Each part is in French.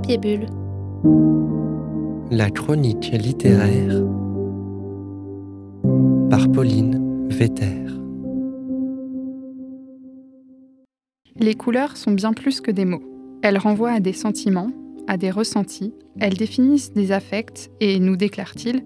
Papier Bulle. La chronique littéraire par Pauline Vetter. Les couleurs sont bien plus que des mots. Elles renvoient à des sentiments, à des ressentis, elles définissent des affects et, nous déclare-t-il,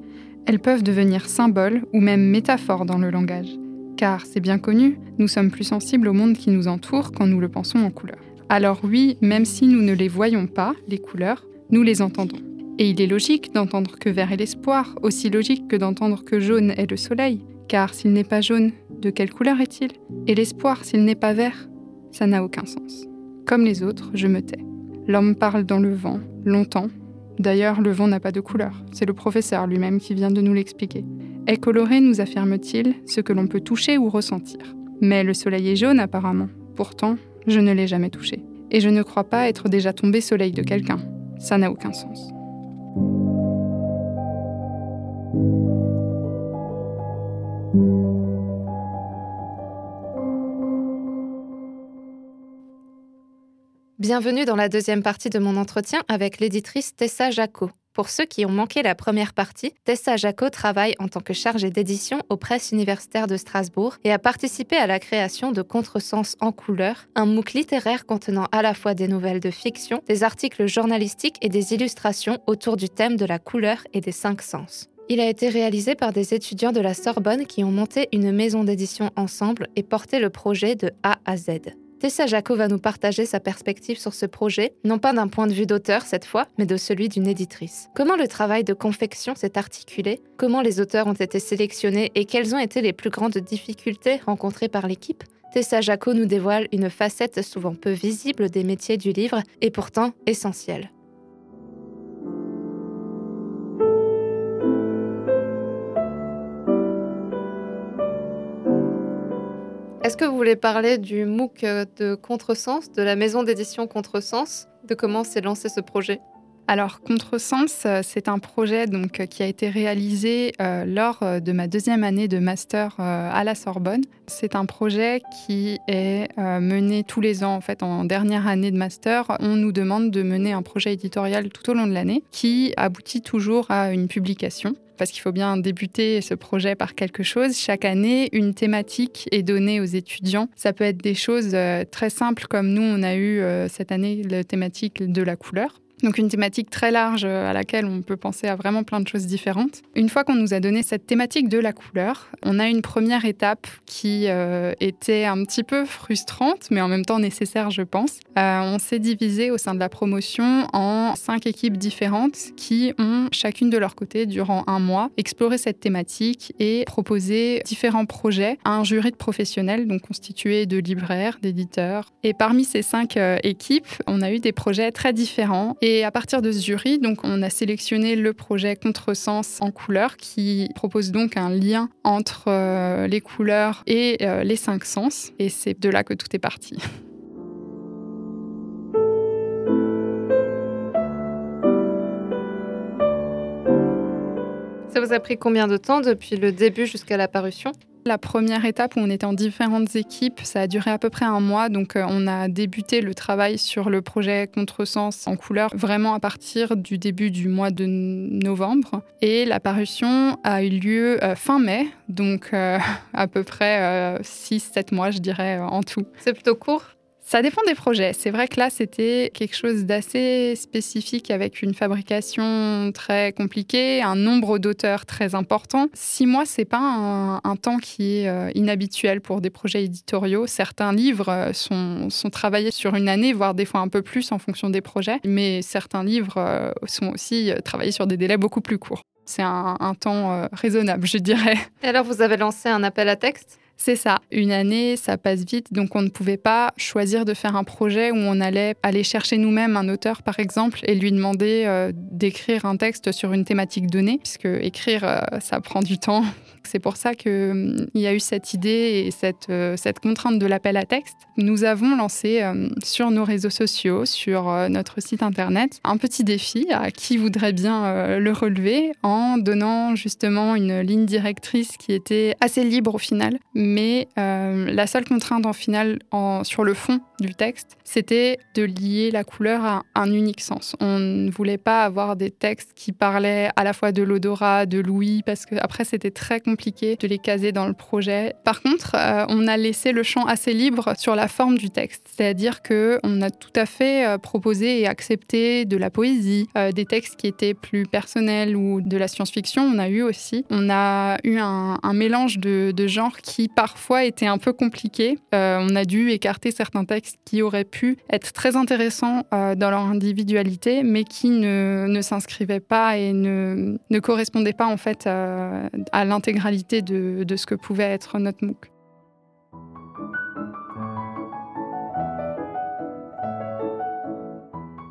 elles peuvent devenir symboles ou même métaphores dans le langage. Car, c'est bien connu, nous sommes plus sensibles au monde qui nous entoure quand nous le pensons en couleurs. Alors oui, même si nous ne les voyons pas, les couleurs, nous les entendons. Et il est logique d'entendre que vert est l'espoir, aussi logique que d'entendre que jaune est le soleil. Car s'il n'est pas jaune, de quelle couleur est-il? Et l'espoir, s'il n'est pas vert? Ça n'a aucun sens. Comme les autres, je me tais. L'homme parle dans le vent, longtemps. D'ailleurs, le vent n'a pas de couleur. C'est le professeur lui-même qui vient de nous l'expliquer. Est coloré, nous affirme-t-il, ce que l'on peut toucher ou ressentir. Mais le soleil est jaune apparemment. Pourtant, je ne l'ai jamais touché. Et je ne crois pas être déjà tombé soleil de quelqu'un. Ça n'a aucun sens. Bienvenue dans la deuxième partie de mon entretien avec l'éditrice Tessa Jaco. Pour ceux qui ont manqué la première partie, Tessa Jaco travaille en tant que chargée d'édition aux presses universitaires de Strasbourg et a participé à la création de Contresens en couleur, un MOOC littéraire contenant à la fois des nouvelles de fiction, des articles journalistiques et des illustrations autour du thème de la couleur et des cinq sens. Il a été réalisé par des étudiants de la Sorbonne qui ont monté une maison d'édition ensemble et porté le projet de A à Z. Tessa Jaco va nous partager sa perspective sur ce projet, non pas d'un point de vue d'auteur cette fois, mais de celui d'une éditrice. Comment le travail de confection s'est articulé? Comment les auteurs ont été sélectionnés et quelles ont été les plus grandes difficultés rencontrées par l'équipe? Tessa Jaco nous dévoile une facette souvent peu visible des métiers du livre et pourtant essentielle. Est-ce que vous voulez parler du MOOC de Contresens, de la maison d'édition Contresens, de comment s'est lancé ce projet? Alors, Contresens, euh, c'est un projet donc, euh, qui a été réalisé euh, lors de ma deuxième année de master à la Sorbonne. C'est un projet qui est mené tous les ans. En fait, en dernière année de master, on nous demande de mener un projet éditorial tout au long de l'année qui aboutit toujours à une publication parce qu'il faut bien débuter ce projet par quelque chose. Chaque année, une thématique est donnée aux étudiants. Ça peut être des choses très simples comme nous, on a eu cette année la thématique de la couleur. Donc une thématique très large euh, à laquelle on peut penser à vraiment plein de choses différentes. Une fois qu'on nous a donné cette thématique de la couleur, on a une première étape qui euh, était un petit peu frustrante, mais en même temps nécessaire, je pense. Euh, on s'est divisé au sein de la promotion en cinq équipes différentes qui ont chacune de leur côté, durant un mois, exploré cette thématique et proposé différents projets à un jury de professionnels, donc constitué de libraires, d'éditeurs. Et parmi ces cinq équipes, on a eu des projets très différents et à partir de ce jury, donc, on a sélectionné le projet Contresens en couleurs qui propose donc un lien entre euh, les couleurs et euh, les cinq sens. Et c'est de là que tout est parti. Ça vous a pris combien de temps depuis le début jusqu'à la parution? La première étape où on était en différentes équipes, ça a duré à peu près un mois. Donc euh, on a débuté le travail sur le projet Contresens en couleur vraiment à partir du début du mois de novembre. Et la parution a eu lieu euh, fin mai, donc euh, à peu près 6-7 mois je dirais en tout. C'est plutôt court? Ça dépend des projets. C'est vrai que là, c'était quelque chose d'assez spécifique avec une fabrication très compliquée, un nombre d'auteurs très important. Six mois, c'est pas un, temps qui est euh, inhabituel pour des projets éditoriaux. Certains livres euh, sont, travaillés sur une année, voire des fois un peu plus en fonction des projets, mais certains livres euh, sont aussi travaillés sur des délais beaucoup plus courts. C'est un, un temps raisonnable, je dirais. Et alors, vous avez lancé un appel à texte? C'est ça. Une année, ça passe vite, donc on ne pouvait pas choisir de faire un projet où on allait aller chercher nous-mêmes un auteur, par exemple, et lui demander euh, d'écrire un texte sur une thématique donnée, puisque écrire, euh, ça prend du temps. C'est pour ça qu'il hum, y a eu cette idée et euh, cette contrainte de l'appel à texte. Nous avons lancé sur nos réseaux sociaux, sur notre site internet, un petit défi à qui voudrait bien le relever en donnant justement une ligne directrice qui était assez libre au final mais euh, la seule contrainte en finale sur le fond du texte, c'était de lier la couleur à un unique sens. On ne voulait pas avoir des textes qui parlaient à la fois de l'odorat, de l'ouïe, parce que après c'était très compliqué de les caser dans le projet. Par contre, euh, on a laissé le champ assez libre sur la forme du texte, c'est-à-dire que on a tout à fait euh, proposé et accepté de la poésie, des textes qui étaient plus personnels ou de la science-fiction. On a eu aussi, on a eu un, mélange de, de genres qui parfois était un peu compliqué. Euh, on a dû écarter certains textes qui auraient pu être très intéressants euh, dans leur individualité, mais qui ne, ne s'inscrivaient pas et ne, correspondaient pas en fait euh, à l'intégralité de, de ce que pouvait être notre MOOC.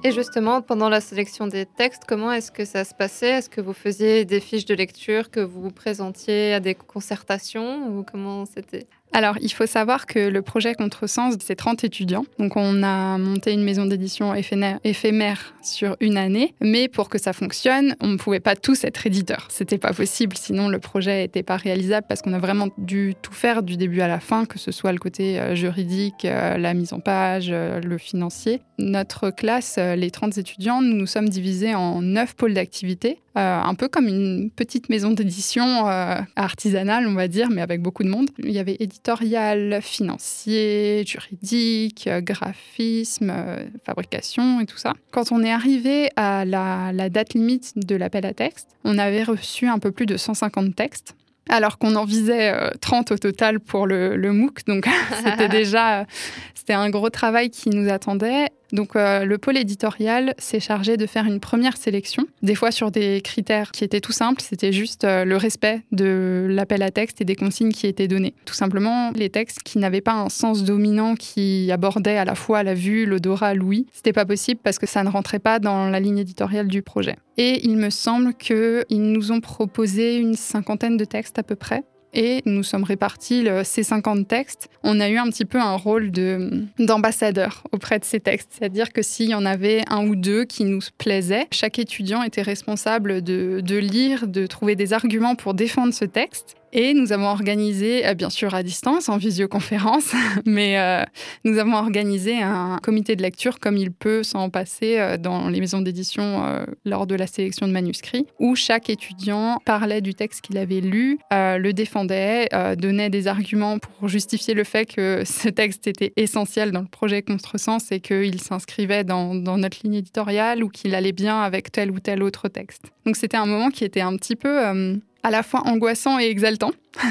Et justement, pendant la sélection des textes, comment est-ce que ça se passait? Est-ce que vous faisiez des fiches de lecture que vous présentiez à des concertations ou comment c'était? Alors, il faut savoir que le projet Contresens, c'est 30 étudiants. Donc, on a monté une maison d'édition éphémère sur une année. Mais pour que ça fonctionne, on ne pouvait pas tous être éditeurs. C'était pas possible, sinon le projet n'était pas réalisable parce qu'on a vraiment dû tout faire du début à la fin, que ce soit le côté euh, juridique, euh, la mise en page, euh, le financier. Notre classe, les 30 étudiants, nous nous sommes divisés en 9 pôles d'activité. un peu comme une petite maison d'édition artisanale, on va dire, mais avec beaucoup de monde. Il y avait éditorial, financier, juridique, euh, graphisme, euh, fabrication et tout ça. Quand on est arrivé à la, date limite de l'appel à texte, on avait reçu un peu plus de 150 textes alors qu'on en visait 30 euh, au total pour le, le MOOC. Donc c'était déjà c'était un gros travail qui nous attendait. Donc euh, le pôle éditorial s'est chargé de faire une première sélection, des fois sur des critères qui étaient tout simples, c'était juste euh, le respect de l'appel à texte et des consignes qui étaient données. Tout simplement les textes qui n'avaient pas un sens dominant qui abordait à la fois la vue, l'odorat, l'ouïe, c'était pas possible parce que ça ne rentrait pas dans la ligne éditoriale du projet. Et il me semble qu'ils nous ont proposé une cinquantaine de textes à peu près et nous sommes répartis ces 50 textes. On a eu un petit peu un rôle d'ambassadeur auprès de ces textes, c'est-à-dire que s'il y en avait un ou deux qui nous plaisaient, chaque étudiant était responsable de, de lire, de trouver des arguments pour défendre ce texte et nous avons organisé, euh, bien sûr à distance, en visioconférence, mais euh, nous avons organisé un comité de lecture comme il peut s'en passer euh, dans les maisons d'édition lors de la sélection de manuscrits, où chaque étudiant parlait du texte qu'il avait lu, le défendait, donnait des arguments pour justifier le fait que ce texte était essentiel dans le projet Contresens et qu'il s'inscrivait dans, dans notre ligne éditoriale ou qu'il allait bien avec tel ou tel autre texte. Donc c'était un moment qui était un petit peu à la fois angoissant et exaltant.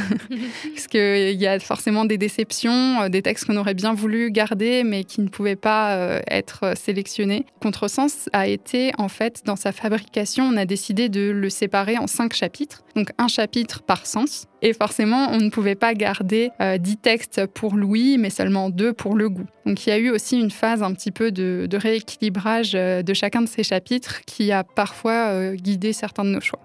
Parce qu'il y a forcément des déceptions, euh, des textes qu'on aurait bien voulu garder, mais qui ne pouvaient pas euh, être sélectionnés. Contresens a été, en fait, dans sa fabrication, on a décidé de le séparer en cinq chapitres. Donc un chapitre par sens. Et forcément, on ne pouvait pas garder euh, dix textes pour l'ouïe, mais seulement deux pour le goût. Donc il y a eu aussi une phase un petit peu de, de rééquilibrage de chacun de ces chapitres qui a parfois guidé certains de nos choix.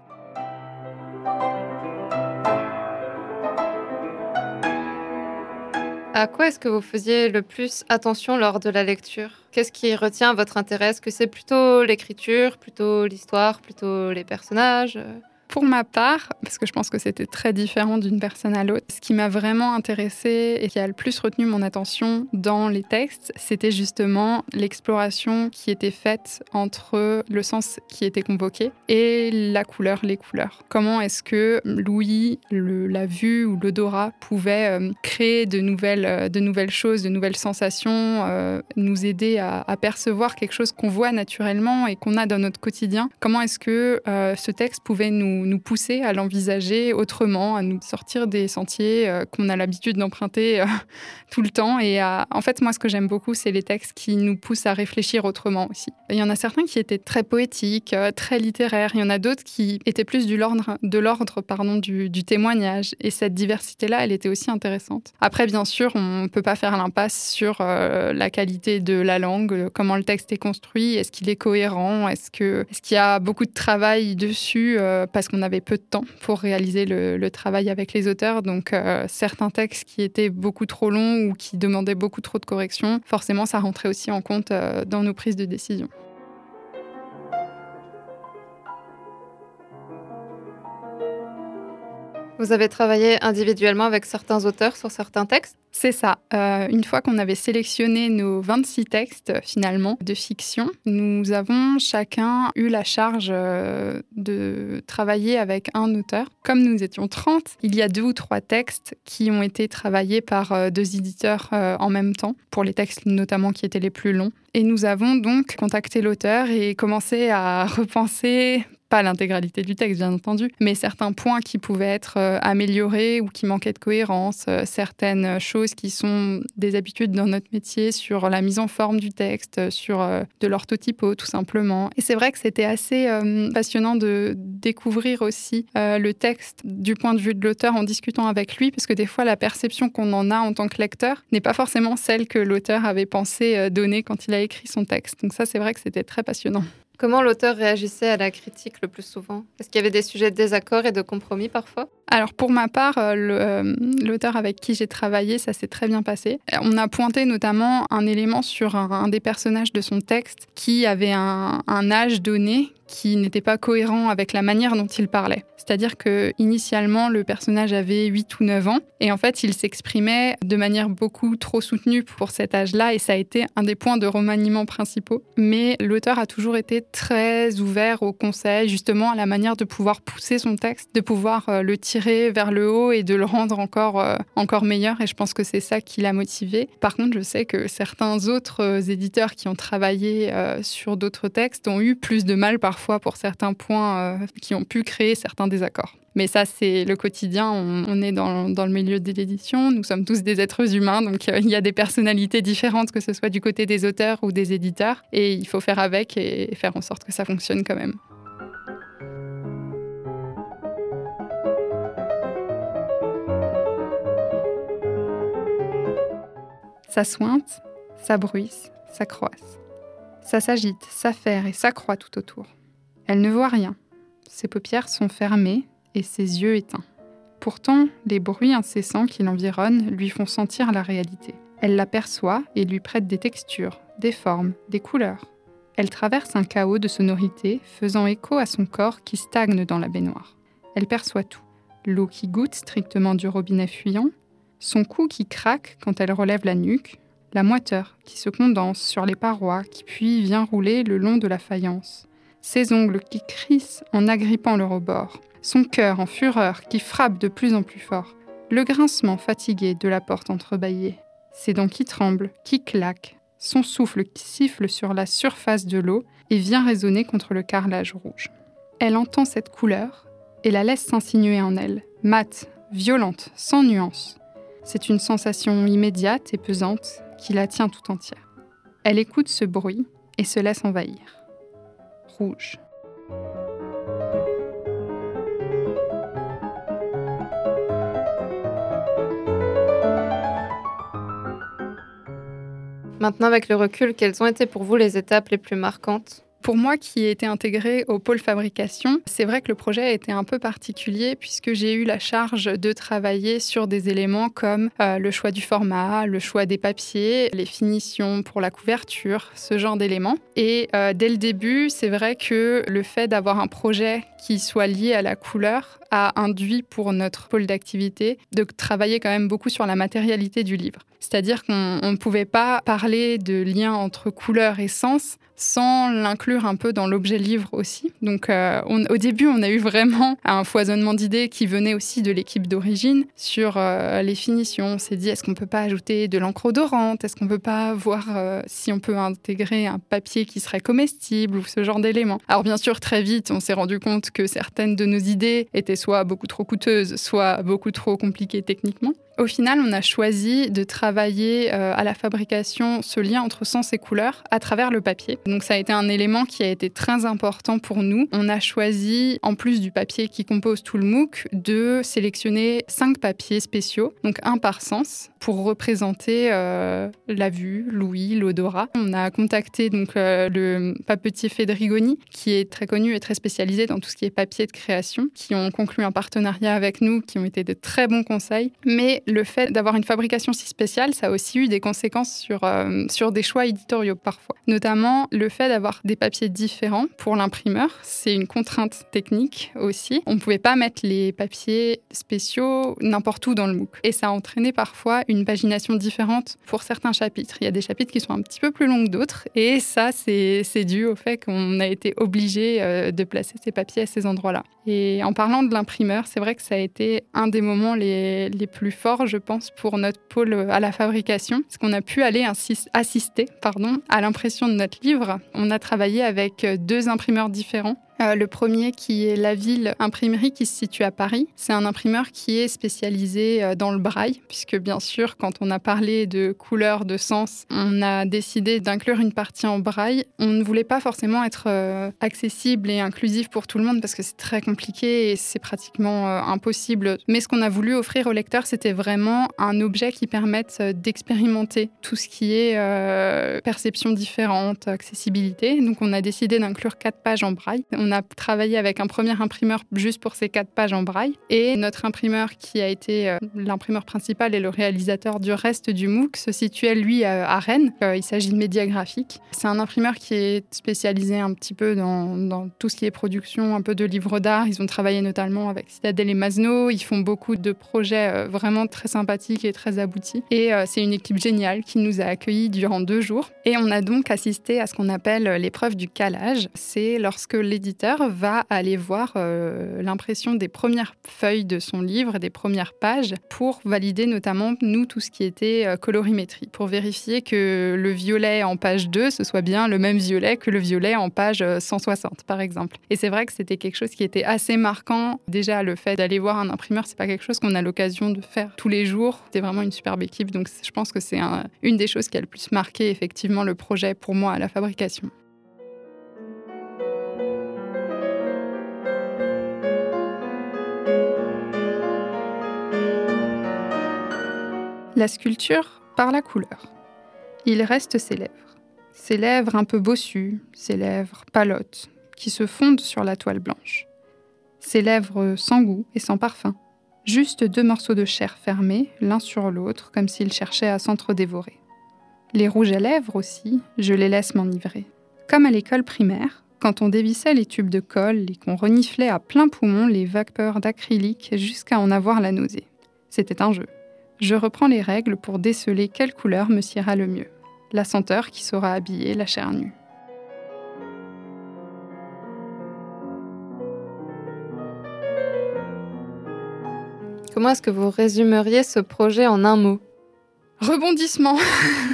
À quoi est-ce que vous faisiez le plus attention lors de la lecture? Qu'est-ce qui retient votre intérêt? Est-ce que c'est plutôt l'écriture, plutôt l'histoire, plutôt les personnages? Pour ma part, parce que je pense que c'était très différent d'une personne à l'autre, ce qui m'a vraiment intéressée et qui a le plus retenu mon attention dans les textes, c'était justement l'exploration qui était faite entre le sens qui était convoqué et la couleur, les couleurs. Comment est-ce que l'ouïe, la vue ou l'odorat pouvaient euh, créer de nouvelles, euh, de nouvelles choses, de nouvelles sensations, euh, nous aider à, percevoir quelque chose qu'on voit naturellement et qu'on a dans notre quotidien? Comment est-ce que ce texte pouvait nous nous, pousser à l'envisager autrement, à nous sortir des sentiers euh, qu'on a l'habitude d'emprunter euh, tout le temps. Et en fait, moi, ce que j'aime beaucoup, c'est les textes qui nous poussent à réfléchir autrement aussi. Il y en a certains qui étaient très poétiques, euh, très littéraires. Il y en a d'autres qui étaient plus du l'ordre, de l'ordre du, témoignage. Et cette diversité-là, elle était aussi intéressante. Après, bien sûr, on ne peut pas faire l'impasse sur la qualité de la langue, comment le texte est construit, est-ce qu'il est cohérent, est-ce qu'il y a beaucoup de travail dessus parce qu'on avait peu de temps pour réaliser le, travail avec les auteurs. Donc, euh, certains textes qui étaient beaucoup trop longs ou qui demandaient beaucoup trop de corrections, forcément, ça rentrait aussi en compte euh, dans nos prises de décision. Vous avez travaillé individuellement avec certains auteurs sur certains textes c'est ça. Euh, une fois qu'on avait sélectionné nos 26 textes finalement de fiction, nous avons chacun eu la charge euh, de travailler avec un auteur. Comme nous étions 30, il y a deux ou trois textes qui ont été travaillés par euh, deux éditeurs en même temps, pour les textes notamment qui étaient les plus longs. Et nous avons donc contacté l'auteur et commencé à repenser pas l'intégralité du texte, bien entendu, mais certains points qui pouvaient être euh, améliorés ou qui manquaient de cohérence, euh, certaines choses qui sont des habitudes dans notre métier sur la mise en forme du texte, euh, sur de l'orthotypo, tout simplement. Et c'est vrai que c'était assez passionnant de découvrir aussi le texte du point de vue de l'auteur en discutant avec lui, parce que des fois, la perception qu'on en a en tant que lecteur n'est pas forcément celle que l'auteur avait pensé donner quand il a écrit son texte. Donc ça, c'est vrai que c'était très passionnant. Comment l'auteur réagissait à la critique le plus souvent? Est-ce qu'il y avait des sujets de désaccord et de compromis parfois? Alors pour ma part, euh, euh, l'auteur avec qui j'ai travaillé, ça s'est très bien passé. On a pointé notamment un élément sur un, des personnages de son texte qui avait un, un âge donné qui n'était pas cohérent avec la manière dont il parlait. C'est-à-dire que initialement le personnage avait 8 ou 9 ans et en fait il s'exprimait de manière beaucoup trop soutenue pour cet âge-là et ça a été un des points de remaniement principaux. Mais l'auteur a toujours été très ouvert au conseil, justement à la manière de pouvoir pousser son texte, de pouvoir euh, le tirer vers le haut et de le rendre encore, euh, encore meilleur et je pense que c'est ça qui l'a motivé. Par contre, je sais que certains autres euh, éditeurs qui ont travaillé sur d'autres textes ont eu plus de mal parfois fois pour certains points euh, qui ont pu créer certains désaccords. Mais ça, c'est le quotidien. On, est dans, le milieu de l'édition. Nous sommes tous des êtres humains. Donc, euh, il y a des personnalités différentes, que ce soit du côté des auteurs ou des éditeurs. Et il faut faire avec et faire en sorte que ça fonctionne quand même. Ça sointe, ça bruisse, ça croisse. Ça s'agite, s'affaire et s'accroît tout autour. Elle ne voit rien. Ses paupières sont fermées et ses yeux éteints. Pourtant, les bruits incessants qui l'environnent lui font sentir la réalité. Elle l'aperçoit et lui prête des textures, des formes, des couleurs. Elle traverse un chaos de sonorités faisant écho à son corps qui stagne dans la baignoire. Elle perçoit tout. L'eau qui goutte strictement du robinet fuyant, son cou qui craque quand elle relève la nuque, la moiteur qui se condense sur les parois qui puis vient rouler le long de la faïence, ses ongles qui crissent en agrippant le rebord, son cœur en fureur qui frappe de plus en plus fort, le grincement fatigué de la porte entrebâillée, ses dents qui tremblent, qui claquent, son souffle qui siffle sur la surface de l'eau et vient résonner contre le carrelage rouge. Elle entend cette couleur et la laisse s'insinuer en elle, mate, violente, sans nuance. C'est une sensation immédiate et pesante qui la tient tout entière. Elle écoute ce bruit et se laisse envahir Maintenant, avec le recul, quelles ont été pour vous les étapes les plus marquantes? Pour moi qui ai été intégrée au pôle fabrication, c'est vrai que le projet a été un peu particulier puisque j'ai eu la charge de travailler sur des éléments comme euh, le choix du format, le choix des papiers, les finitions pour la couverture, ce genre d'éléments. Et euh, dès le début, c'est vrai que le fait d'avoir un projet qui soit lié à la couleur a induit pour notre pôle d'activité de travailler quand même beaucoup sur la matérialité du livre. C'est-à-dire qu'on ne pouvait pas parler de lien entre couleur et sens sans l'inclure un peu dans l'objet livre aussi. Donc euh, au début, on a eu vraiment un foisonnement d'idées qui venait aussi de l'équipe d'origine sur euh, les finitions. On s'est dit, est-ce qu'on peut pas ajouter de l'encre odorante? Est-ce qu'on peut pas voir euh, si on peut intégrer un papier qui serait comestible ou ce genre d'éléments? Alors bien sûr, très vite, on s'est rendu compte que certaines de nos idées étaient soit beaucoup trop coûteuses, soit beaucoup trop compliquées techniquement. Au final, on a choisi de travailler euh, à la fabrication ce lien entre sens et couleur à travers le papier. Donc ça a été un élément qui a été très important pour nous. On a choisi, en plus du papier qui compose tout le MOOC, de sélectionner cinq papiers spéciaux, donc un par sens, pour représenter euh, la vue, l'ouïe, l'odorat. On a contacté donc euh, le papetier Fedrigoni, qui est très connu et très spécialisé dans tout ce qui est papier de création, qui ont conclu un partenariat avec nous, qui ont été de très bons conseils. Mais le fait d'avoir une fabrication si spéciale ça a aussi eu des conséquences sur, euh, sur des choix éditoriaux parfois. Notamment le fait d'avoir des papiers différents pour l'imprimeur, c'est une contrainte technique aussi. On ne pouvait pas mettre les papiers spéciaux n'importe où dans le MOOC. Et ça a entraîné parfois une pagination différente pour certains chapitres. Il y a des chapitres qui sont un petit peu plus longs que d'autres. Et ça, c'est dû au fait qu'on a été obligé euh, de placer ces papiers à ces endroits-là. Et en parlant de l'imprimeur, c'est vrai que ça a été un des moments les, les, plus forts, je pense, pour notre pôle à la fabrication, parce qu'on a pu aller assister pardon, à l'impression de notre livre. On a travaillé avec deux imprimeurs différents euh, le premier qui est La Ville Imprimerie qui se situe à Paris. C'est un imprimeur qui est spécialisé euh, dans le braille, puisque bien sûr, quand on a parlé de couleurs, de sens, on a décidé d'inclure une partie en braille. On ne voulait pas forcément être euh, accessible et inclusif pour tout le monde parce que c'est très compliqué et c'est pratiquement impossible. Mais ce qu'on a voulu offrir au lecteur, c'était vraiment un objet qui permette d'expérimenter tout ce qui est perception différente, accessibilité. Donc on a décidé d'inclure quatre pages en braille. A travaillé avec un premier imprimeur juste pour ces quatre pages en braille. Et notre imprimeur, qui a été euh, l'imprimeur principal et le réalisateur du reste du MOOC, se situait lui à Rennes. Euh, il s'agit de Média Graphique. C'est un imprimeur qui est spécialisé un petit peu dans, tout ce qui est production, un peu de livres d'art. Ils ont travaillé notamment avec Citadel et Masno. Ils font beaucoup de projets euh, vraiment très sympathiques et très aboutis. Et c'est une équipe géniale qui nous a accueillis durant deux jours. Et on a donc assisté à ce qu'on appelle l'épreuve du calage. C'est lorsque l'éditeur va aller voir euh, l'impression des premières feuilles de son livre, des premières pages, pour valider notamment, nous, tout ce qui était euh, colorimétrie, pour vérifier que le violet en page 2, ce soit bien le même violet que le violet en page 160, euh, par exemple. Et c'est vrai que c'était quelque chose qui était assez marquant. Déjà, le fait d'aller voir un imprimeur, c'est pas quelque chose qu'on a l'occasion de faire tous les jours. C'était vraiment une superbe équipe, donc je pense que c'est une des choses qui a le plus marqué effectivement le projet pour moi à la fabrication. La sculpture par la couleur. Il reste ses lèvres. Ses lèvres un peu bossues, ses lèvres palotes, qui se fondent sur la toile blanche. Ses lèvres sans goût et sans parfum. Juste deux morceaux de chair fermés, l'un sur l'autre, comme s'ils cherchaient à s'entre-dévorer. Les rouges à lèvres aussi, je les laisse m'enivrer. Comme à l'école primaire, quand on dévissait les tubes de colle et qu'on reniflait à plein poumon les vapeurs d'acrylique jusqu'à en avoir la nausée. C'était un jeu. Je reprends les règles pour déceler quelle couleur me siera le mieux. La senteur qui saura habiller la chair nue. Comment est-ce que vous résumeriez ce projet en un mot? Rebondissement.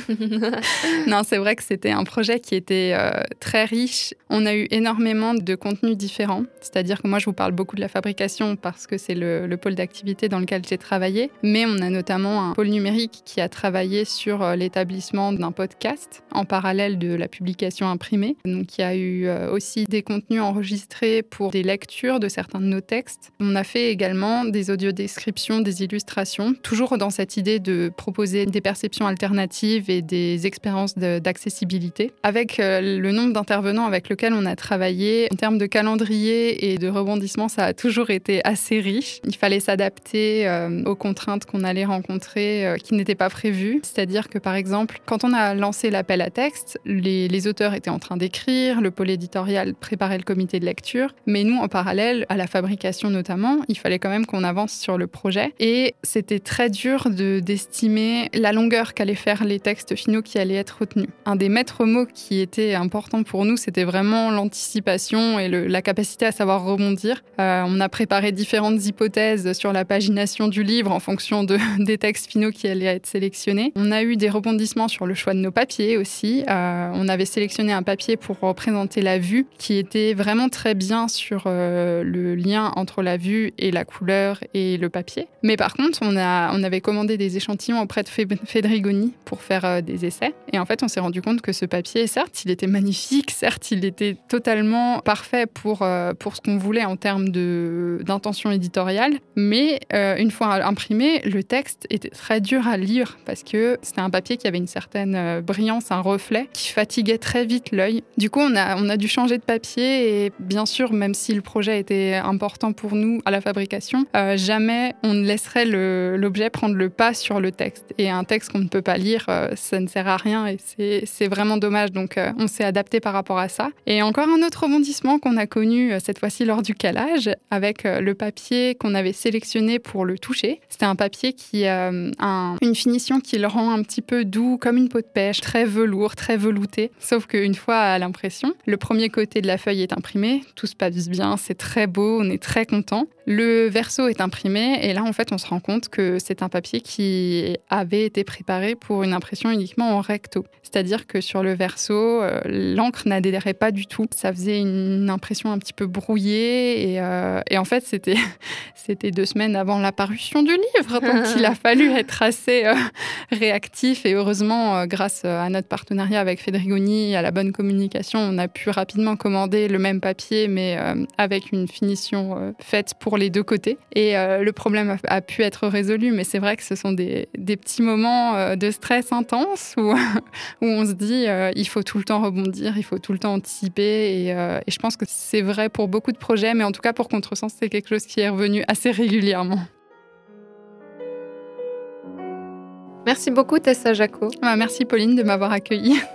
non, c'est vrai que c'était un projet qui était euh, très riche. On a eu énormément de contenus différents. C'est-à-dire que moi, je vous parle beaucoup de la fabrication parce que c'est le, pôle d'activité dans lequel j'ai travaillé. Mais on a notamment un pôle numérique qui a travaillé sur euh, l'établissement d'un podcast en parallèle de la publication imprimée. Donc, il y a eu euh, aussi des contenus enregistrés pour des lectures de certains de nos textes. On a fait également des audiodescriptions, des illustrations, toujours dans cette idée de proposer des perceptions alternatives et des expériences d'accessibilité. Avec euh, le nombre d'intervenants avec lequel on a travaillé, en termes de calendrier et de rebondissement, ça a toujours été assez riche. Il fallait s'adapter euh, aux contraintes qu'on allait rencontrer euh, qui n'étaient pas prévues. C'est-à-dire que, par exemple, quand on a lancé l'appel à texte, les, auteurs étaient en train d'écrire, le pôle éditorial préparait le comité de lecture, mais nous, en parallèle, à la fabrication notamment, il fallait quand même qu'on avance sur le projet. Et c'était très dur d'estimer la longueur qu'allaient faire les textes finaux qui allaient être retenus. Un des maîtres mots qui était important pour nous, c'était vraiment l'anticipation et la capacité à savoir rebondir. Euh, on a préparé différentes hypothèses sur la pagination du livre en fonction de, des textes finaux qui allaient être sélectionnés. On a eu des rebondissements sur le choix de nos papiers aussi. Euh, on avait sélectionné un papier pour représenter la vue qui était vraiment très bien sur euh, le lien entre la vue et la couleur et le papier. Mais par contre, on, avait commandé des échantillons auprès de Fedrigoni pour faire euh, des essais. Et en fait, on s'est rendu compte que ce papier, certes, il était magnifique, certes, il était totalement parfait pour, euh, pour ce qu'on voulait en termes d'intention éditoriale, mais euh, une fois imprimé, le texte était très dur à lire parce que c'était un papier qui avait une certaine brillance, un reflet qui fatiguait très vite l'œil. Du coup, on a, on a dû changer de papier et bien sûr, même si le projet était important pour nous à la fabrication, jamais on ne laisserait l'objet prendre le pas sur le texte. Et un texte qu'on ne peut pas lire, ça ne sert à rien et c'est vraiment dommage. Donc on s'est adapté par rapport à ça. Et encore un autre rebondissement qu'on a connu cette fois-ci lors du calage avec le papier qu'on avait sélectionné pour le toucher. C'était un papier qui a une finition qui le rend un petit peu doux comme une peau de pêche, très velours, très velouté. Sauf qu'une fois à l'impression, le premier côté de la feuille est imprimé, tout se passe bien, c'est très beau, on est très content. Le verso est imprimé et là en fait on se rend compte que c'est un papier qui avait été préparé pour une impression uniquement en recto. C'est-à-dire que sur le verso, euh, l'encre n'adhérait pas du tout. Ça faisait une impression un petit peu brouillée et, euh, et en fait c'était c'était deux semaines avant l'apparition du livre, donc il a fallu être assez euh, réactif et heureusement grâce à notre partenariat avec Fedrigoni, à la bonne communication, on a pu rapidement commander le même papier mais avec une finition faite pour les deux côtés. Et le problème a, pu être résolu, mais c'est vrai que ce sont des, petits moments euh, de stress intense où, où on se dit euh, il faut tout le temps rebondir, il faut tout le temps anticiper. Et, et je pense que c'est vrai pour beaucoup de projets, mais en tout cas pour Contresens, c'est quelque chose qui est revenu assez régulièrement. Merci beaucoup Tessa Jaco. Bah, merci Pauline de m'avoir accueillie.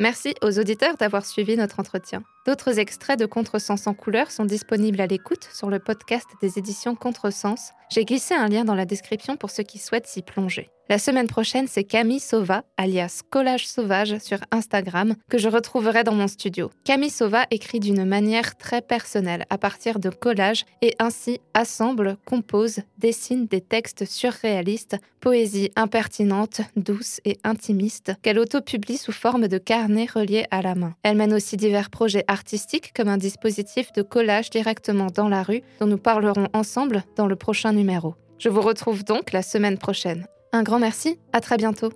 Merci aux auditeurs d'avoir suivi notre entretien. D'autres extraits de Contresens en couleur sont disponibles à l'écoute sur le podcast des éditions Contresens. J'ai glissé un lien dans la description pour ceux qui souhaitent s'y plonger. La semaine prochaine, c'est Camille Sauva, alias Collage Sauvage sur Instagram, que je retrouverai dans mon studio. Camille Sauva écrit d'une manière très personnelle, à partir de collages, et ainsi assemble, compose, dessine des textes surréalistes, poésie impertinente, douce et intimiste, qu'elle autopublie sous forme de carnets reliés à la main. Elle mène aussi divers projets artistique comme un dispositif de collage directement dans la rue dont nous parlerons ensemble dans le prochain numéro. Je vous retrouve donc la semaine prochaine. Un grand merci, à très bientôt.